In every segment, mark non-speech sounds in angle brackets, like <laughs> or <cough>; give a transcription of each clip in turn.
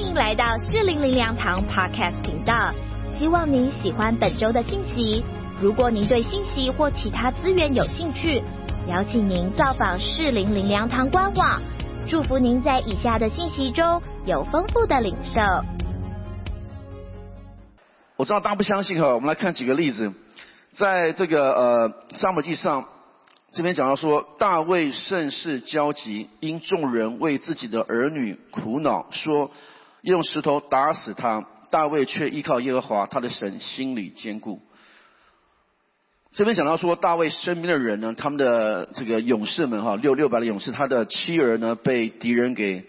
欢迎来到四零零粮堂 Podcast 频道，希望您喜欢本周的信息。如果您对信息或其他资源有兴趣，邀请您造访四零零粮堂官网。祝福您在以下的信息中有丰富的领受。我知道大家不相信哈，我们来看几个例子，在这个呃沙漠记上，这边讲到说，大卫甚是焦急，因众人为自己的儿女苦恼，说用石头打死他。大卫却依靠耶和华他的神，心里坚固。这边讲到说，大卫身边的人呢，他们的这个勇士们哈，六六百的勇士，他的妻儿呢被敌人给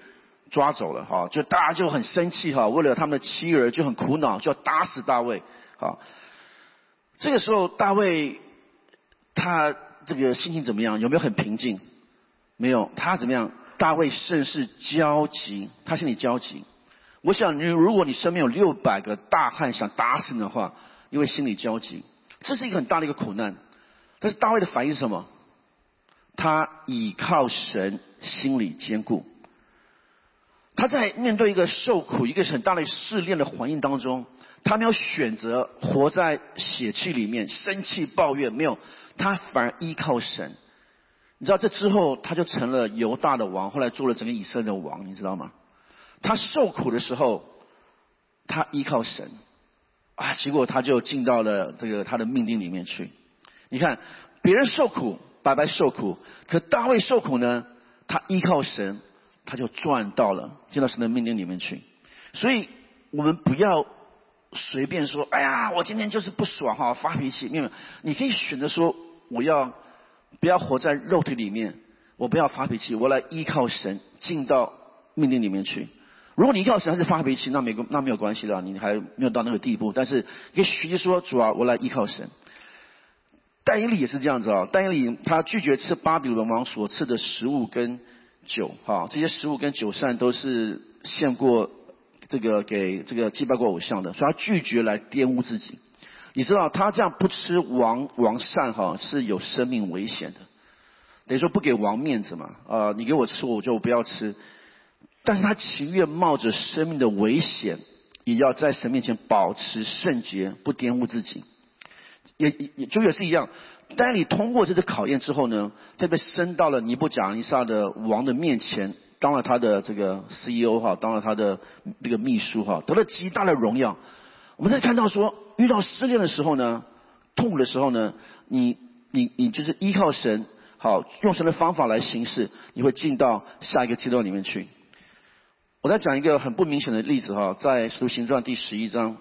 抓走了哈，就大家就很生气哈，为了他们的妻儿就很苦恼，就要打死大卫。啊，这个时候大卫他这个心情怎么样？有没有很平静？没有，他怎么样？大卫甚是焦急，他心里焦急。我想，你如果你身边有六百个大汉想打死你的话，因为心里焦急。这是一个很大的一个苦难，但是大卫的反应是什么？他倚靠神，心里坚固。他在面对一个受苦、一个很大的试炼的环境当中，他没有选择活在血气里面，生气抱怨，没有，他反而依靠神。你知道这之后，他就成了犹大的王，后来做了整个以色列的王，你知道吗？他受苦的时候，他依靠神。啊！结果他就进到了这个他的命令里面去。你看，别人受苦，白白受苦；可大卫受苦呢，他依靠神，他就赚到了进到神的命令里面去。所以，我们不要随便说：“哎呀，我今天就是不爽哈，发脾气。”没有，你可以选择说：“我要不要活在肉体里面？我不要发脾气，我来依靠神，进到命令里面去。”如果你要神还是发脾气，那没那没有关系的，你还没有到那个地步。但是可以学习说，主啊，我来依靠神。但以理也是这样子啊，但以理他拒绝吃巴比伦王所赐的食物跟酒，哈，这些食物跟酒膳都是献过这个给这个祭拜过偶像的，所以他拒绝来玷污自己。你知道他这样不吃王王膳哈是有生命危险的，等于说不给王面子嘛，啊，你给我吃我就不要吃。但是他情愿冒着生命的危险，也要在神面前保持圣洁，不玷污自己。也也就也是一样。当你通过这次考验之后呢，他被升到了尼布甲尼撒的王的面前，当了他的这个 CEO 哈，当了他的那个秘书哈，得了极大的荣耀。我们在看到说，遇到失恋的时候呢，痛苦的时候呢，你你你就是依靠神，好用神的方法来行事，你会进到下一个阶段里面去。我再讲一个很不明显的例子哈，在《使徒行传》第十一章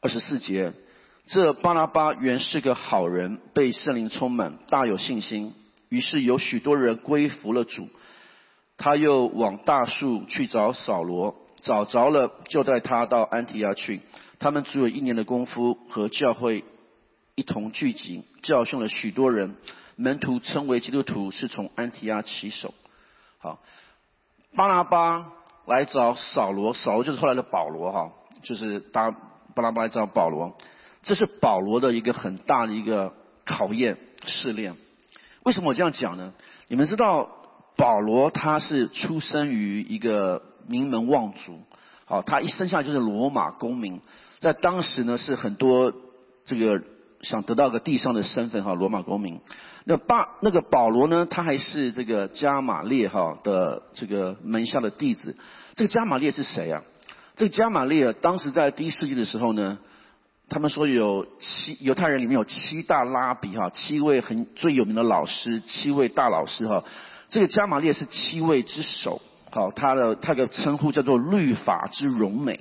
二十四节，这巴拉巴原是个好人，被圣灵充满，大有信心，于是有许多人归服了主。他又往大树去找扫罗，找着了，就带他到安提亚去。他们只有一年的功夫，和教会一同聚集，教训了许多人。门徒称为基督徒，是从安提亚起手。好。巴拿巴来找扫罗，扫罗就是后来的保罗哈，就是巴巴拿巴来找保罗，这是保罗的一个很大的一个考验试炼。为什么我这样讲呢？你们知道保罗他是出生于一个名门望族，好，他一生下来就是罗马公民，在当时呢是很多这个。想得到个地上的身份哈，罗马公民。那巴那个保罗呢，他还是这个加玛列哈的这个门下的弟子。这个加玛列是谁啊？这个加玛列当时在第一世纪的时候呢，他们说有七犹太人里面有七大拉比哈，七位很最有名的老师，七位大老师哈。这个加玛列是七位之首，好，他的他的称呼叫做律法之荣美，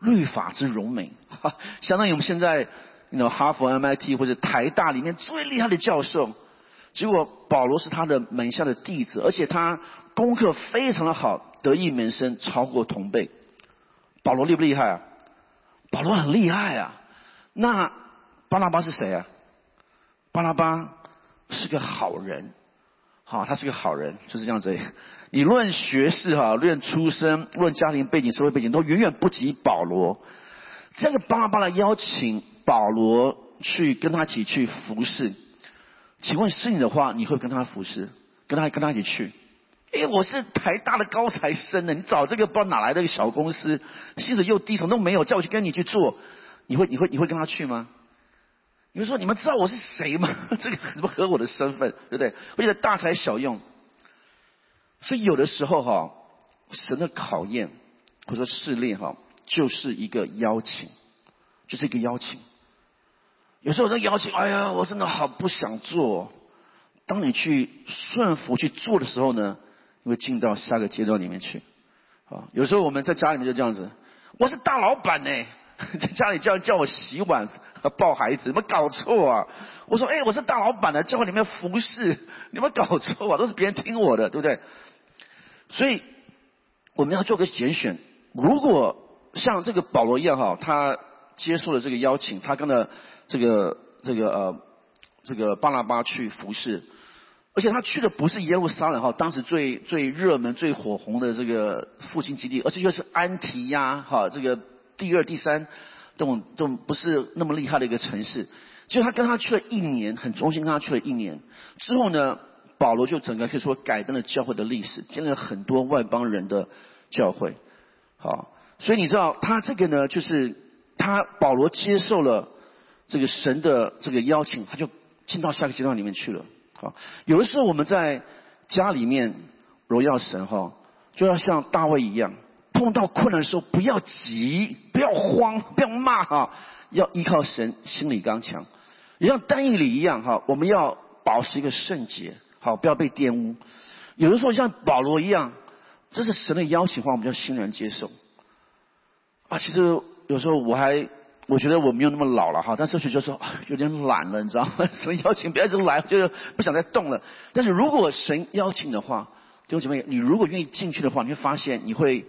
律法之荣美，哈，相当于我们现在。你知道哈佛、MIT 或者台大里面最厉害的教授，结果保罗是他的门下的弟子，而且他功课非常的好，得意门生，超过同辈。保罗厉不厉害啊？保罗很厉害啊。那巴拉巴是谁啊？巴拉巴是个好人，好，他是个好人，就是这样子。你论学识哈，论出身，论家庭背景、社会背景，都远远不及保罗。这个巴拉巴的邀请。保罗去跟他一起去服侍，请问是你的话，你会跟他服侍，跟他跟他一起去？哎，我是台大的高材生呢，你找这个不知道哪来的一个小公司，薪水又低，什么都没有，叫我去跟你去做，你会你会你会跟他去吗？你会说你们知道我是谁吗？<laughs> 这个怎么合我的身份，对不对？我觉得大材小用。所以有的时候哈，神的考验或者说试炼哈，就是一个邀请，就是一个邀请。有时候那邀请，哎呀，我真的好不想做。当你去顺服去做的时候呢，你会进到下个阶段里面去。啊，有时候我们在家里面就这样子，我是大老板呢，<laughs> 在家里叫叫我洗碗和抱孩子，有没有搞错啊？我说，哎，我是大老板呢，教会里面服侍，有没有搞错啊？都是别人听我的，对不对？所以我们要做个拣选。如果像这个保罗一样哈，他接受了这个邀请，他跟了这个这个呃这个巴拿巴去服侍，而且他去的不是耶路撒冷哈，当时最最热门、最火红的这个复兴基地，而且又是安提亚哈这个第二、第三这种这种不是那么厉害的一个城市。就他跟他去了一年，很忠心跟他去了一年之后呢。保罗就整个可以说改变了教会的历史，建立了很多外邦人的教会。好，所以你知道他这个呢，就是他保罗接受了这个神的这个邀请，他就进到下个阶段里面去了。好，有的时候我们在家里面荣耀神哈，就要像大卫一样，碰到困难的时候不要急，不要慌，不要骂哈，要依靠神，心里刚强。也像单义里一样哈，我们要保持一个圣洁。好，不要被玷污。有的时候像保罗一样，这是神的邀请话，我们就欣然接受。啊，其实有时候我还我觉得我没有那么老了哈，但是就说 <sighs> 有点懒了，你知道吗？<laughs> 神邀请不要一直来，就是不想再动了。但是如果神邀请的话，弟兄姐妹，你如果愿意进去的话，你会发现你会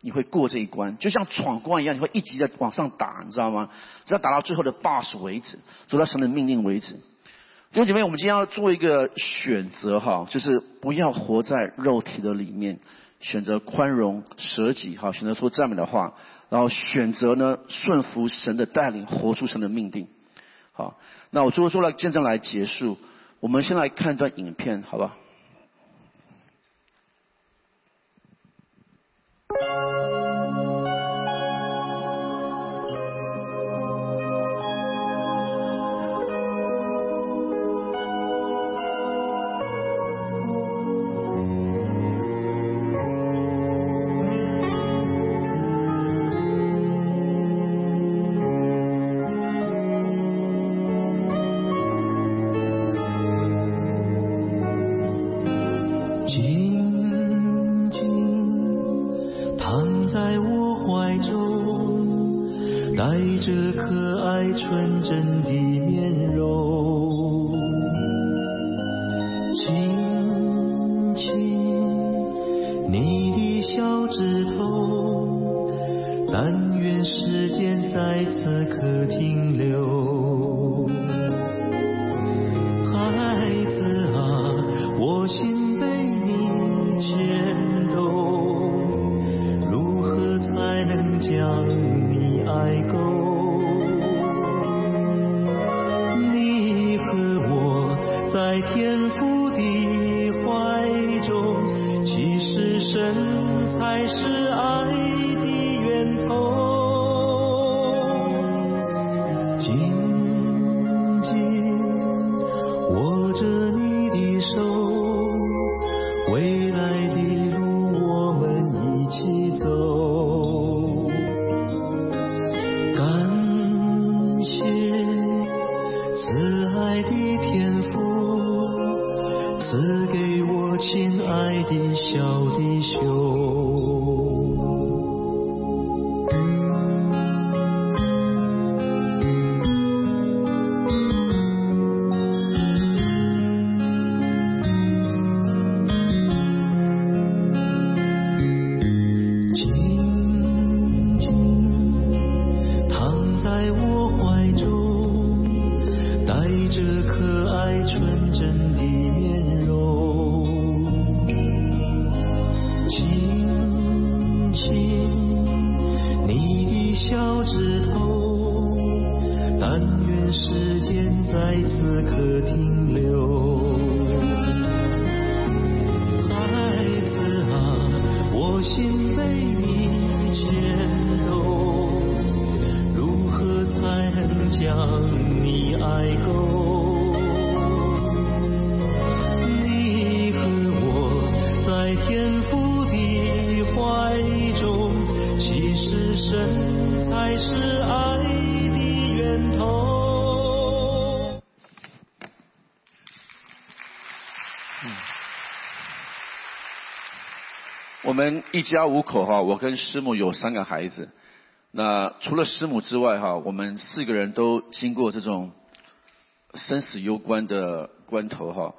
你会过这一关，就像闯关一样，你会一直在往上打，你知道吗？只要打到最后的 boss 为止，走到神的命令为止。弟兄姐妹，我们今天要做一个选择哈，就是不要活在肉体的里面，选择宽容舍己哈，选择说赞美的话，然后选择呢顺服神的带领，活出神的命定。好，那我最后说了见证来结束，我们先来看一段影片，好吧？在天父的怀中，其实神才是。这可爱春。一家五口哈，我跟师母有三个孩子。那除了师母之外哈，我们四个人都经过这种生死攸关的关头哈。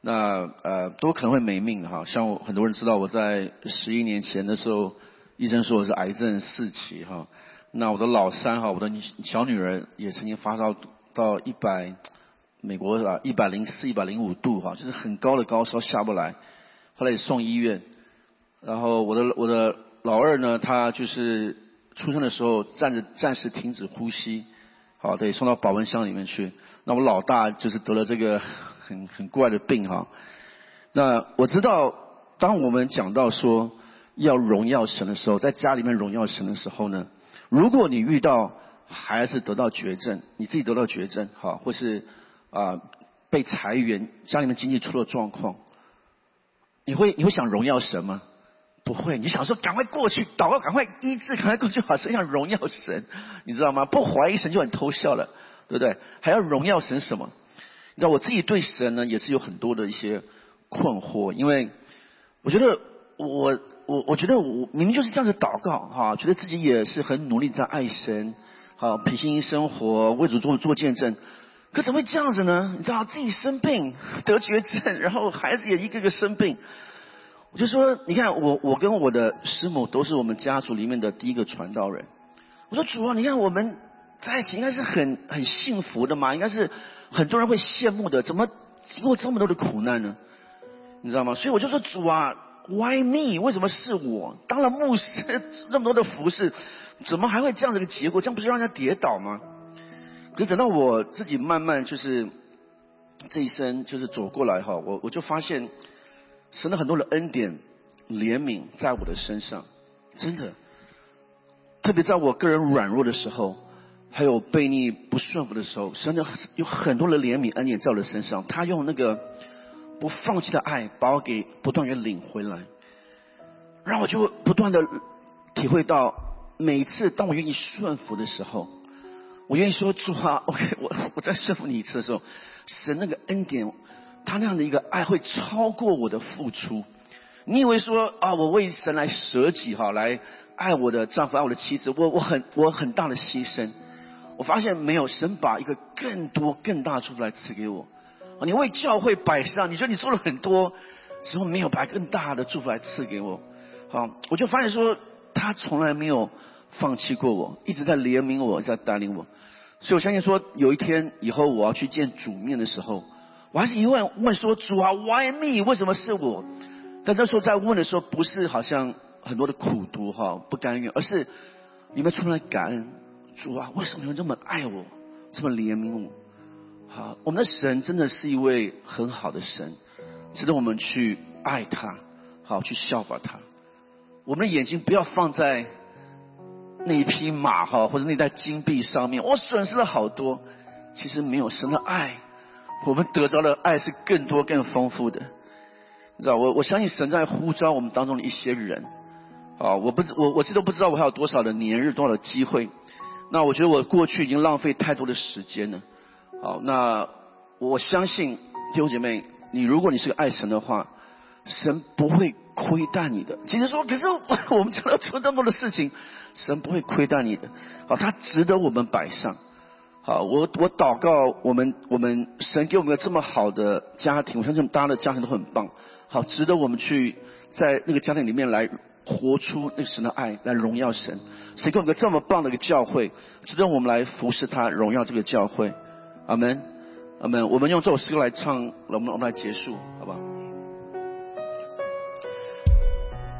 那呃，都可能会没命哈。像我很多人知道，我在十一年前的时候，医生说我是癌症四期哈。那我的老三哈，我的小女儿也曾经发烧到一百，美国是吧？一百零四、一百零五度哈，就是很高的高烧下不来，后来也送医院。然后我的我的老二呢，他就是出生的时候暂时暂时停止呼吸，好，得送到保温箱里面去。那我老大就是得了这个很很怪的病哈。那我知道，当我们讲到说要荣耀神的时候，在家里面荣耀神的时候呢，如果你遇到孩子得到绝症，你自己得到绝症，好，或是啊被裁员，家里面经济出了状况，你会你会想荣耀神吗？不会，你想说赶快过去祷告，赶快医治，赶快过去，好像要荣耀神，你知道吗？不怀疑神就很偷笑了，对不对？还要荣耀神什么？你知道我自己对神呢，也是有很多的一些困惑，因为我觉得我我我觉得我明明就是这样子祷告哈，觉得自己也是很努力在爱神，好平心生活，为主做做见证，可怎么会这样子呢？你知道自己生病得绝症，然后孩子也一个个生病。我就说，你看我，我跟我的师母都是我们家族里面的第一个传道人。我说主啊，你看我们在一起应该是很很幸福的嘛，应该是很多人会羡慕的，怎么经过这么多的苦难呢？你知道吗？所以我就说主啊，Why me？为什么是我当了牧师这么多的服饰，怎么还会这样的一个结果？这样不是让人家跌倒吗？可是等到我自己慢慢就是这一生就是走过来哈，我我就发现。神的很多的恩典、怜悯在我的身上，真的，特别在我个人软弱的时候，还有被逆不顺服的时候，神的有很多的怜悯恩典在我的身上。他用那个不放弃的爱，把我给不断的领回来，让我就不断的体会到，每次当我愿意顺服的时候，我愿意说主啊，OK，我我再顺服你一次的时候，神那个恩典。他那样的一个爱会超过我的付出。你以为说啊，我为神来舍己哈，来爱我的丈夫、爱我的妻子，我我很我很大的牺牲。我发现没有，神把一个更多更大的祝福来赐给我。你为教会摆上，你说你做了很多，之后没有把更大的祝福来赐给我。好，我就发现说，他从来没有放弃过我，一直在怜悯我，在带领我。所以我相信说，有一天以后我要去见主面的时候。我还是一问问说主啊，Why me？为什么是我？但那时候在问的时候，不是好像很多的苦读哈，不甘愿，而是你们出来感恩主啊，为什么你们这么爱我，这么怜悯我？好，我们的神真的是一位很好的神，值得我们去爱他，好去效法他。我们的眼睛不要放在那一匹马哈，或者那袋金币上面，我损失了好多，其实没有神的爱。我们得着的爱是更多、更丰富的，你知道？我我相信神在呼召我们当中的一些人，啊，我不知我我这都不知道我还有多少的年日、多少的机会。那我觉得我过去已经浪费太多的时间了。好，那我相信弟兄姐妹，你如果你是个爱神的话，神不会亏待你的。其实说，可是我 <laughs> 们讲到做这么多的事情，神不会亏待你的。好，他值得我们摆上。好，我我祷告，我们我们神给我们这么好的家庭，我相信大家的家庭都很棒，好，值得我们去在那个家庭里面来活出那个神的爱，来荣耀神。神给我们个这么棒的一个教会，值得我们来服侍他，荣耀这个教会。阿门，阿门。我们用这首诗歌来唱，我们我们来结束，好不好？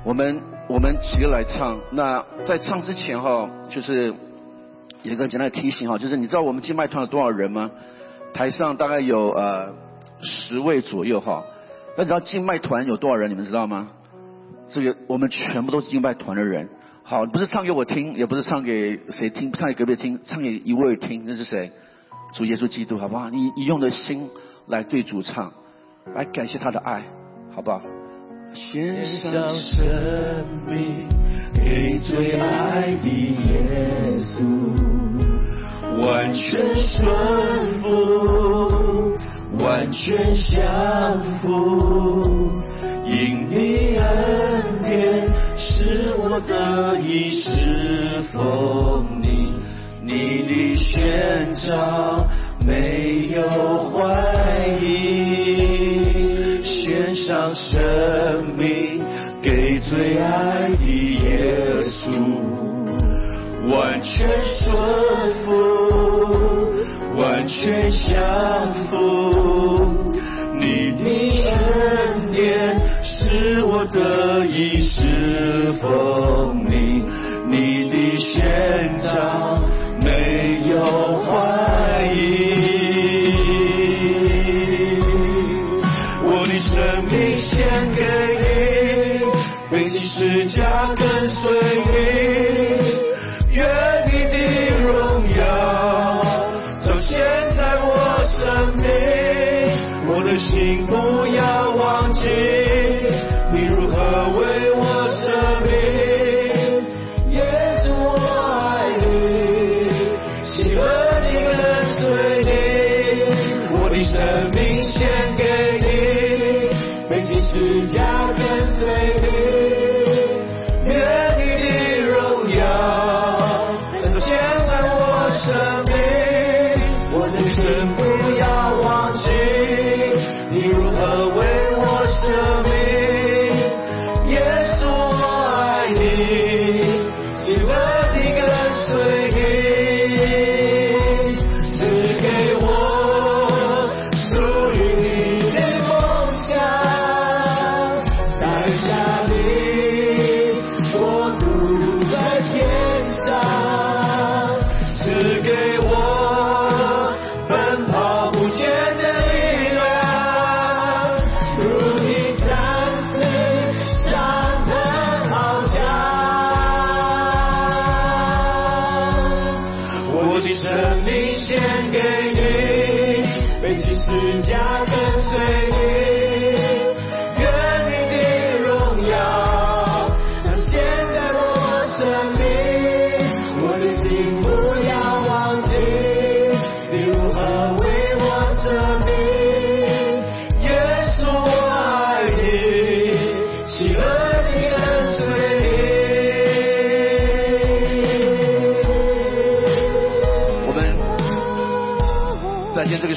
我们我们起个来唱。那在唱之前哈，就是。有一个简单的提醒哈，就是你知道我们静脉团有多少人吗？台上大概有呃十位左右哈。那你知道静脉团有多少人？你们知道吗？这个我们全部都是敬拜团的人。好，不是唱给我听，也不是唱给谁听，唱给隔壁听，唱给一位听，那是谁？主耶稣基督，好不好？你你用的心来对主唱，来感谢他的爱，好不好？献上生命给最爱的耶稣，完全顺服，完全降服，因你恩典使我得以侍奉你，你的宣召没有怀疑，上生命给最爱的耶稣。完全顺服，完全降服，你的恩典是我得以侍奉你，你的宣召我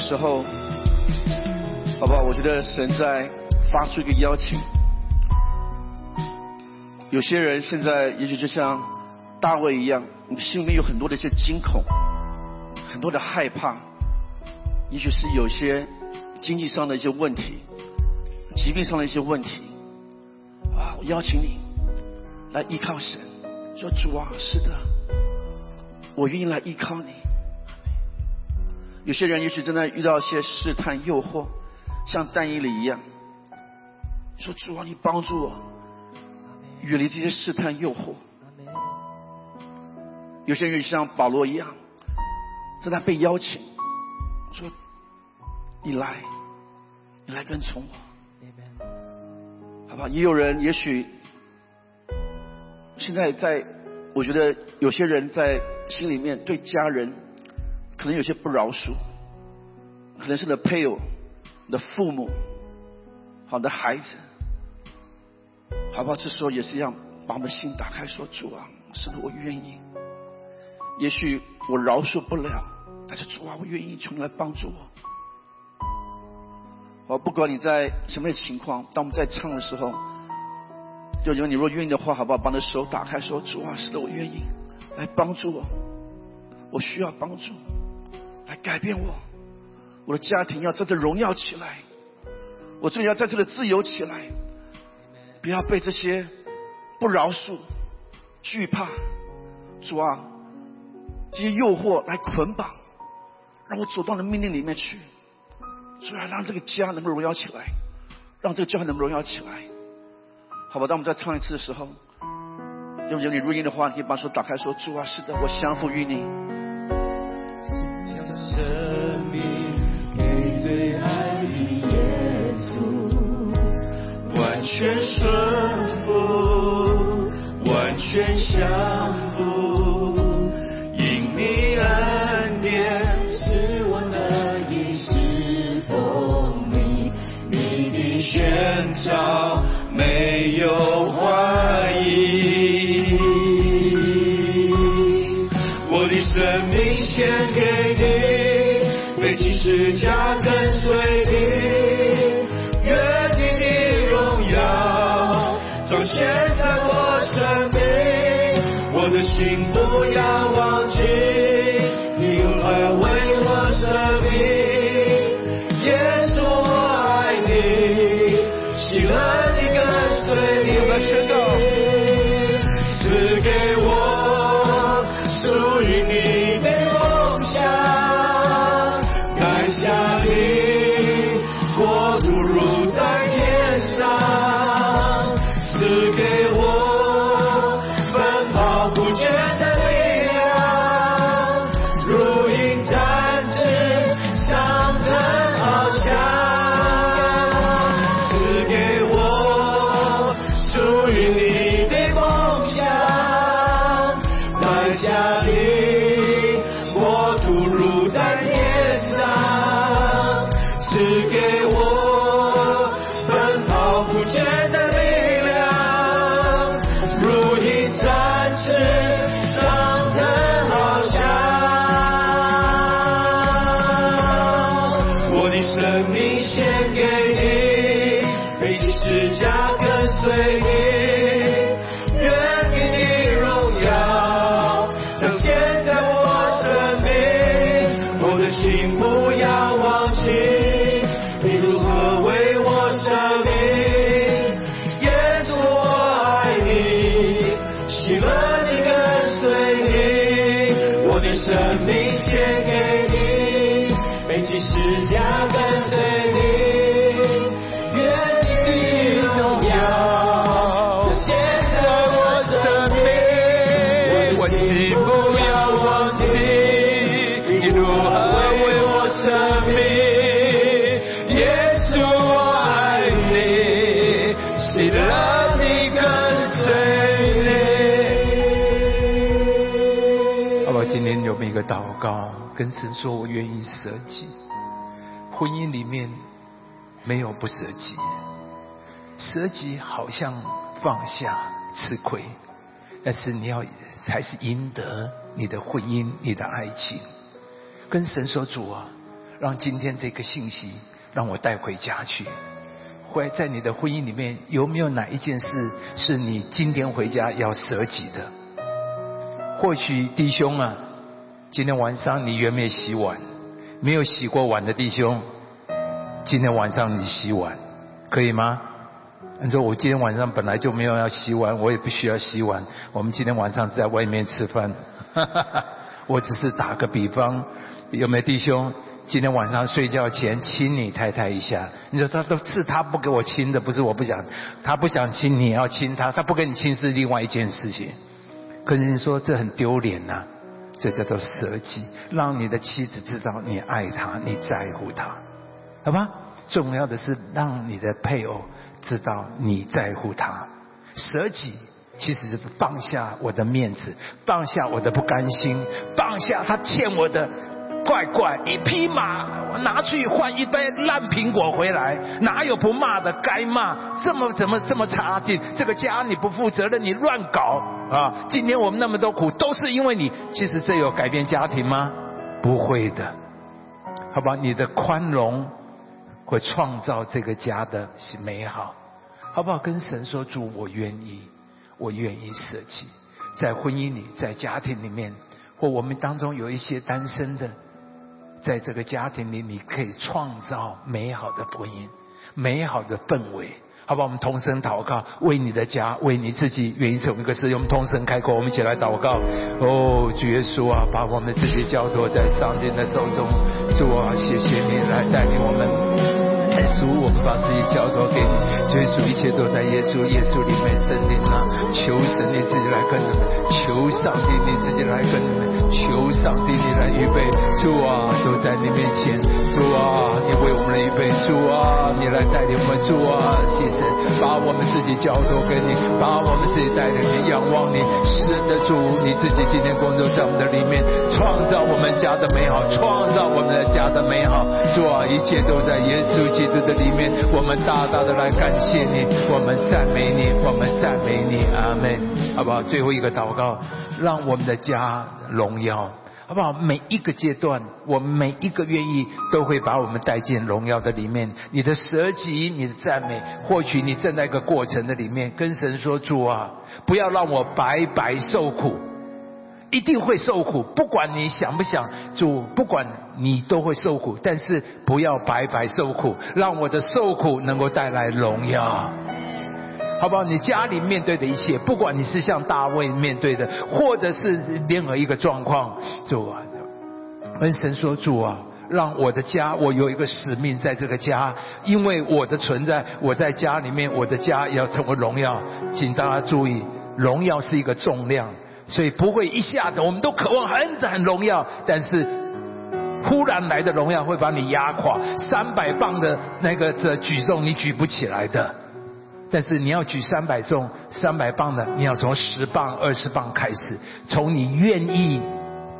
时候，好不好？我觉得神在发出一个邀请。有些人现在也许就像大卫一样，你心里面有很多的一些惊恐，很多的害怕，也许是有些经济上的一些问题，疾病上的一些问题。啊，我邀请你来依靠神，说主啊，是的，我愿意来依靠你。有些人也许正在遇到一些试探、诱惑，像但以理一样，说主啊，你帮助我远离这些试探、诱惑。有些人像保罗一样，正在被邀请，说你来，你来跟从我，好吧？也有人也许现在在，我觉得有些人在心里面对家人可能有些不饶恕，可能是你的配偶、你的父母、好的孩子，好不好？这时候也是一样，把我们的心打开，说主啊，是的，我愿意。也许我饶恕不了，但是主啊，我愿意求你来帮助我。我，不管你在什么样的情况，当我们在唱的时候，就因为你若愿意的话，好不好？把你的手打开，说主啊，是的，我愿意来帮助我，我需要帮助，来改变我，我的家庭要在这荣耀起来，我这里要在这里自由起来，不要被这些不饶恕、惧怕、主啊这些诱惑来捆绑，让我走到你的命令里面去。主啊，让这个家能够荣耀起来，让这个教会能够荣耀起来。好吧？当我们再唱一次的时候，用有你录音的话，你可以把手打开，说：“主啊，是的，我降服于你。”生命给最爱的耶稣，完全顺服，完全降服。回家跟随你。在我生命。我的心不神说：“我愿意舍己。”婚姻里面没有不舍己，舍己好像放下吃亏，但是你要还是赢得你的婚姻、你的爱情。跟神说：“主啊，让今天这个信息让我带回家去。”会在你的婚姻里面有没有哪一件事是你今天回家要舍己的？或许弟兄啊，今天晚上你有没有洗碗？没有洗过碗的弟兄，今天晚上你洗碗，可以吗？你说我今天晚上本来就没有要洗碗，我也不需要洗碗。我们今天晚上在外面吃饭，<laughs> 我只是打个比方，有没有弟兄？今天晚上睡觉前亲你太太一下，你说他都是他不给我亲的，不是我不想，他不想亲你要亲他，他不跟你亲是另外一件事情。可是你说这很丢脸呐、这叫做舍己，让你的妻子知道你爱她，你在乎她，好吗？重要的是让你的配偶知道你在乎他。舍己其实就是放下我的面子，放下我的不甘心，放下他欠我的。怪怪，一匹马拿去换一杯烂苹果回来，哪有不骂的？该骂，这么怎么这么差劲？这个家你不负责任，你乱搞啊！今天我们那么多苦，都是因为你。其实这有改变家庭吗？不会的，好吧？你的宽容会创造这个家的美好，好不好？跟神说主，我愿意，我愿意舍弃，在婚姻里，在家庭里面，或我们当中有一些单身的。在这个家庭里，你可以创造美好的婚姻，美好的氛围，好吧？我们同声祷告，为你的家，为你自己，愿意成为一个事，我们同声开口，我们一起来祷告。哦，主耶稣啊，把我们自己交托在上帝的手中，主啊，谢谢你来带领我们。主，我们把自己交托给你，耶稣一切都在耶稣耶稣里面。神灵啊，求神你自己来跟你们，求上帝你自己来跟你们，求上帝你来预备。主啊，都在你面前。主啊，你为我们来预备。主啊，你来带领我们。主啊，谢谢，把我们自己交托给你，把我们自己带领你，仰望你。神的主，你自己今天工作在我们的里面，创造我们家的美好，创造我们的家的美好。主啊，一切都在耶稣基督的里面。我们大大的来感谢谢你，我们赞美你，我们赞美你，阿门。好不好？最后一个祷告，让我们的家荣耀，好不好？每一个阶段，我们每一个愿意，都会把我们带进荣耀的里面。你的舍己，你的赞美，或许你正在一个过程的里面，跟神说：主啊，不要让我白白受苦。一定会受苦，不管你想不想，主不管你都会受苦，但是不要白白受苦，让我的受苦能够带来荣耀，好不好？你家里面对的一切，不管你是像大卫面对的，或者是任何一个状况，主啊，跟神说主啊，让我的家，我有一个使命在这个家，因为我的存在，我在家里面，我的家要成为荣耀，请大家注意，荣耀是一个重量。所以不会一下子，我们都渴望很很荣耀，但是忽然来的荣耀会把你压垮。三百磅的那个这举重你举不起来的，但是你要举三百重、三百磅的，你要从十磅、二十磅开始，从你愿意。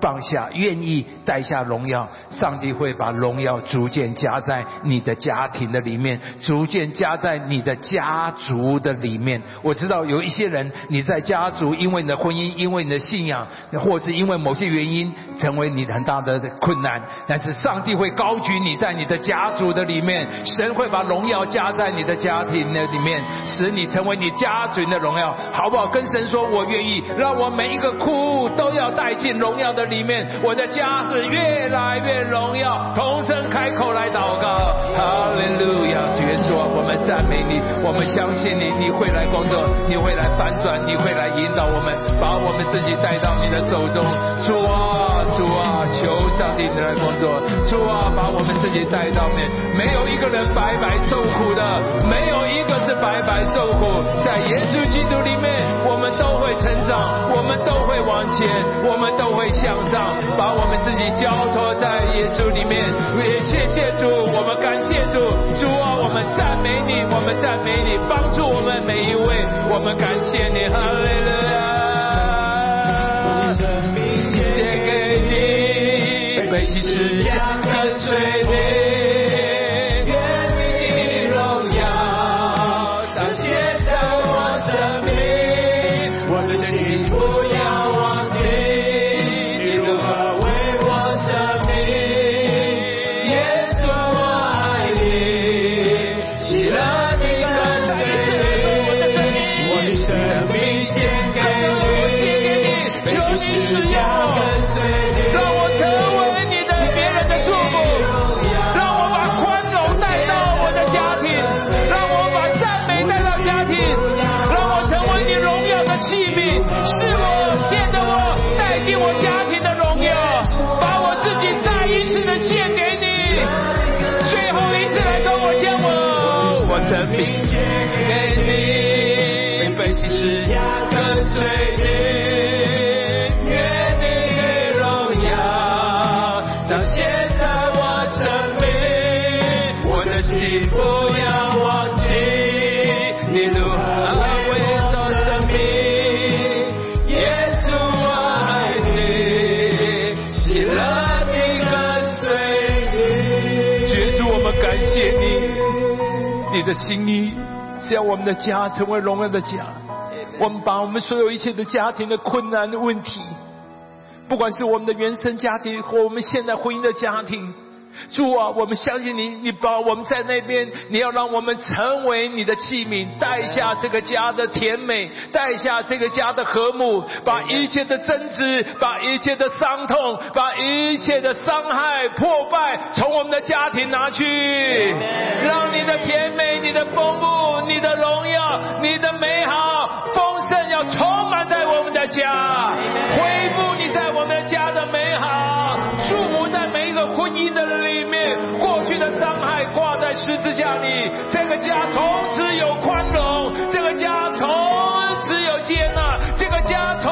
放下，愿意带下荣耀，上帝会把荣耀逐渐加在你的家庭的里面，逐渐加在你的家族的里面。我知道有一些人，你在家族因为你的婚姻，因为你的信仰，或是因为某些原因，成为你很大的困难。但是上帝会高举你在你的家族的里面，神会把荣耀加在你的家庭的里面，使你成为你家族的荣耀，好不好？跟神说，我愿意，让我每一个哭都要带进荣耀的里。里面，我的家是越来越荣耀，同声开口来祷告，哈利路亚！主耶稣，我们赞美你，我们相信你，你会来工作，你会来反转，你会来引导我们，把我们自己带到你的手中。主啊，主啊，求上帝你来工作。主啊，把我们自己带到面，没有一个人白白受苦的，没有一个是白白受苦，在耶稣基督里面，我们都会成长，我们都会往前，我们都会向。上，把我们自己交托在耶稣里面，也谢谢主，我们感谢主，主啊，我们赞美你，我们赞美你，帮助我们每一位，我们感谢你，哈利路亚，你，背起十字架跟随你。心意是要我们的家成为荣耀的家。我们把我们所有一切的家庭的困难的问题，不管是我们的原生家庭或我们现在婚姻的家庭。主啊，我们相信你，你把我们在那边，你要让我们成为你的器皿，带下这个家的甜美，带下这个家的和睦，把一切的争执，把一切的伤痛，把一切的伤害破败，从我们的家庭拿去，让你的甜美、你的丰富、你的荣耀、你的美好、丰盛，要充满在我们的家，好。婚姻的里面，过去的伤害挂在十字向你，这个家从此有宽容，这个家从此有接纳，这个家从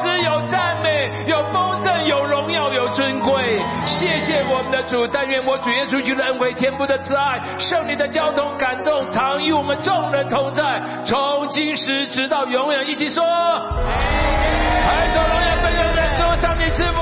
此有赞美，有丰盛，有荣耀，有尊贵。谢谢我们的主，但愿我主耶稣基督的恩惠、天父的慈爱、圣灵的交通感动，常与我们众人同在，从今时直到永远。一起说，爱多荣耀分享在主上帝赐福。